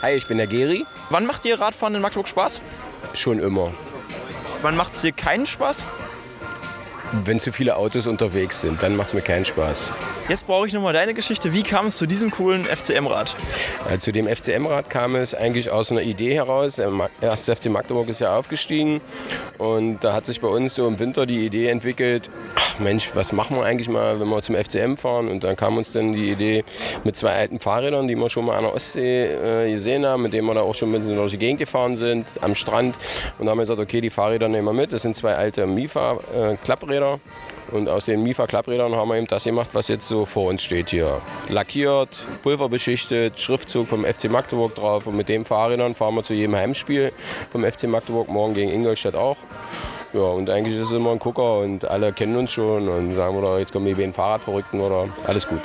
Hi, ich bin der Geri. Wann macht dir Radfahren in Magdeburg Spaß? Schon immer. Wann macht es dir keinen Spaß? Wenn zu viele Autos unterwegs sind, dann macht es mir keinen Spaß. Jetzt brauche ich nochmal deine Geschichte. Wie kam es zu diesem coolen FCM-Rad? Äh, zu dem FCM-Rad kam es eigentlich aus einer Idee heraus. Der erste FC Magdeburg ist ja aufgestiegen und da hat sich bei uns so im Winter die Idee entwickelt, ach Mensch, was machen wir eigentlich mal, wenn wir zum FCM fahren? Und dann kam uns dann die Idee mit zwei alten Fahrrädern, die wir schon mal an der Ostsee äh, gesehen haben, mit denen wir da auch schon mit in die Gegend gefahren sind, am Strand. Und da haben wir gesagt, okay, die Fahrräder nehmen wir mit. Das sind zwei alte Mifa-Klappräder. Und aus den Mifa-Klapprädern haben wir eben das gemacht, was jetzt so vor uns steht hier. Lackiert, pulverbeschichtet, Schriftzug vom FC Magdeburg drauf. Und mit den Fahrrädern fahren wir zu jedem Heimspiel vom FC Magdeburg, morgen gegen Ingolstadt auch. Ja, und eigentlich ist es immer ein Gucker und alle kennen uns schon und sagen, oder jetzt kommen wir wie ein Fahrradverrückten oder alles gut.